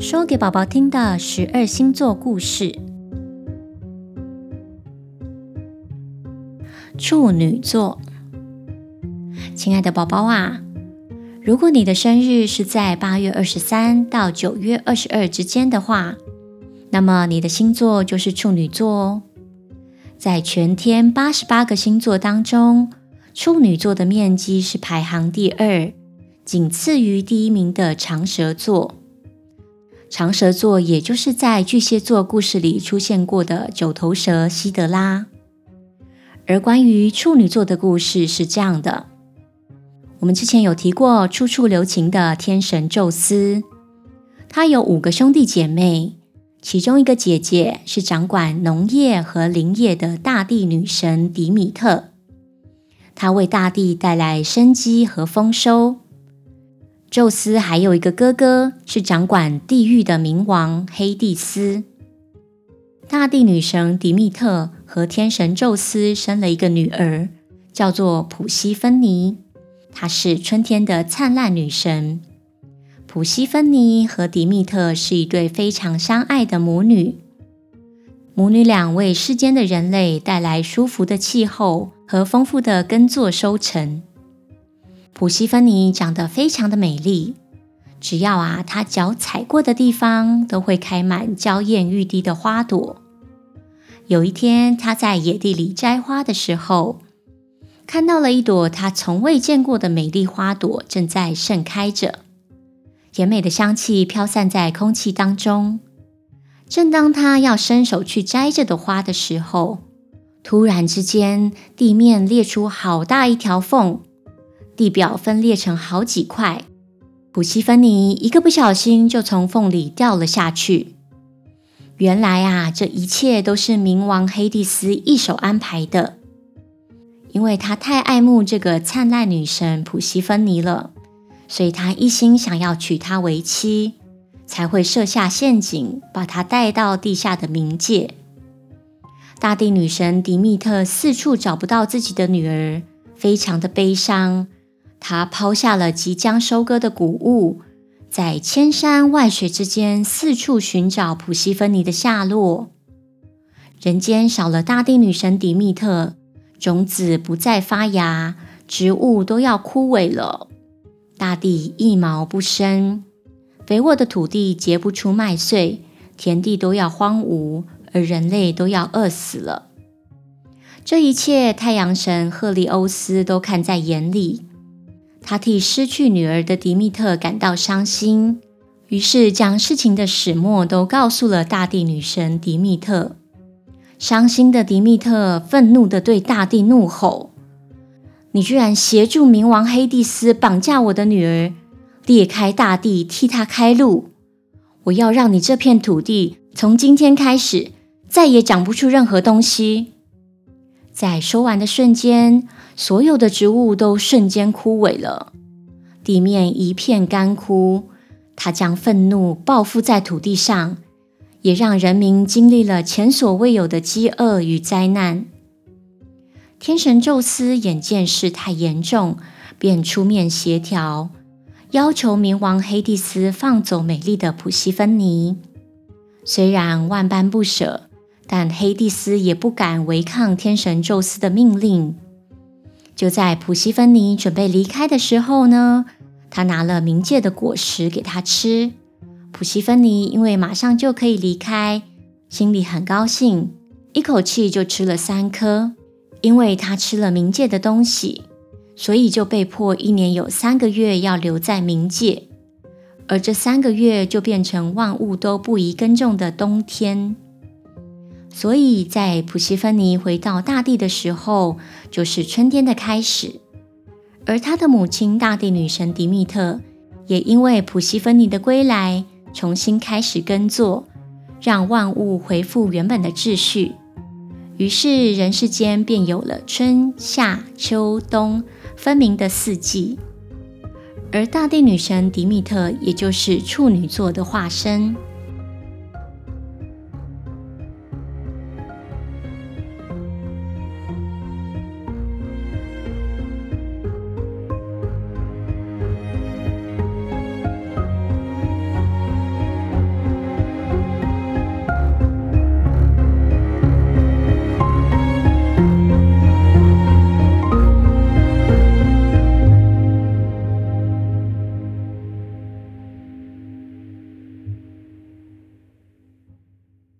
说给宝宝听的十二星座故事。处女座，亲爱的宝宝啊，如果你的生日是在八月二十三到九月二十二之间的话，那么你的星座就是处女座哦。在全天八十八个星座当中，处女座的面积是排行第二，仅次于第一名的长蛇座。长蛇座也就是在巨蟹座故事里出现过的九头蛇西德拉。而关于处女座的故事是这样的：我们之前有提过处处留情的天神宙斯，他有五个兄弟姐妹。其中一个姐姐是掌管农业和林业的大地女神迪米特，她为大地带来生机和丰收。宙斯还有一个哥哥是掌管地狱的冥王黑帝斯。大地女神迪密特和天神宙斯生了一个女儿，叫做普西芬尼，她是春天的灿烂女神。普西芬尼和迪密特是一对非常相爱的母女，母女俩为世间的人类带来舒服的气候和丰富的耕作收成。普西芬尼长得非常的美丽，只要啊她脚踩过的地方都会开满娇艳欲滴的花朵。有一天，她在野地里摘花的时候，看到了一朵她从未见过的美丽花朵正在盛开着。甜美的香气飘散在空气当中。正当她要伸手去摘这朵花的时候，突然之间，地面裂出好大一条缝，地表分裂成好几块。普西芬尼一个不小心就从缝里掉了下去。原来啊，这一切都是冥王黑帝斯一手安排的，因为他太爱慕这个灿烂女神普西芬尼了。所以他一心想要娶她为妻，才会设下陷阱，把她带到地下的冥界。大地女神迪密特四处找不到自己的女儿，非常的悲伤。他抛下了即将收割的谷物，在千山万水之间四处寻找普西芬尼的下落。人间少了大地女神迪密特，种子不再发芽，植物都要枯萎了。大地一毛不生，肥沃的土地结不出麦穗，田地都要荒芜，而人类都要饿死了。这一切，太阳神赫利欧斯都看在眼里。他替失去女儿的迪密特感到伤心，于是将事情的始末都告诉了大地女神迪密特。伤心的迪密特愤怒地对大地怒吼。你居然协助冥王黑帝斯绑架我的女儿，裂开大地，替他开路！我要让你这片土地从今天开始再也长不出任何东西。在收完的瞬间，所有的植物都瞬间枯萎了，地面一片干枯。他将愤怒报复在土地上，也让人民经历了前所未有的饥饿与灾难。天神宙斯眼见事态严重，便出面协调，要求冥王黑帝斯放走美丽的普西芬尼。虽然万般不舍，但黑帝斯也不敢违抗天神宙斯的命令。就在普西芬尼准备离开的时候呢，他拿了冥界的果实给他吃。普西芬尼因为马上就可以离开，心里很高兴，一口气就吃了三颗。因为他吃了冥界的东西，所以就被迫一年有三个月要留在冥界，而这三个月就变成万物都不宜耕种的冬天。所以在普西芬尼回到大地的时候，就是春天的开始。而他的母亲大地女神迪密特，也因为普西芬尼的归来，重新开始耕作，让万物恢复原本的秩序。于是人世间便有了春夏秋冬分明的四季，而大地女神迪密特也就是处女座的化身。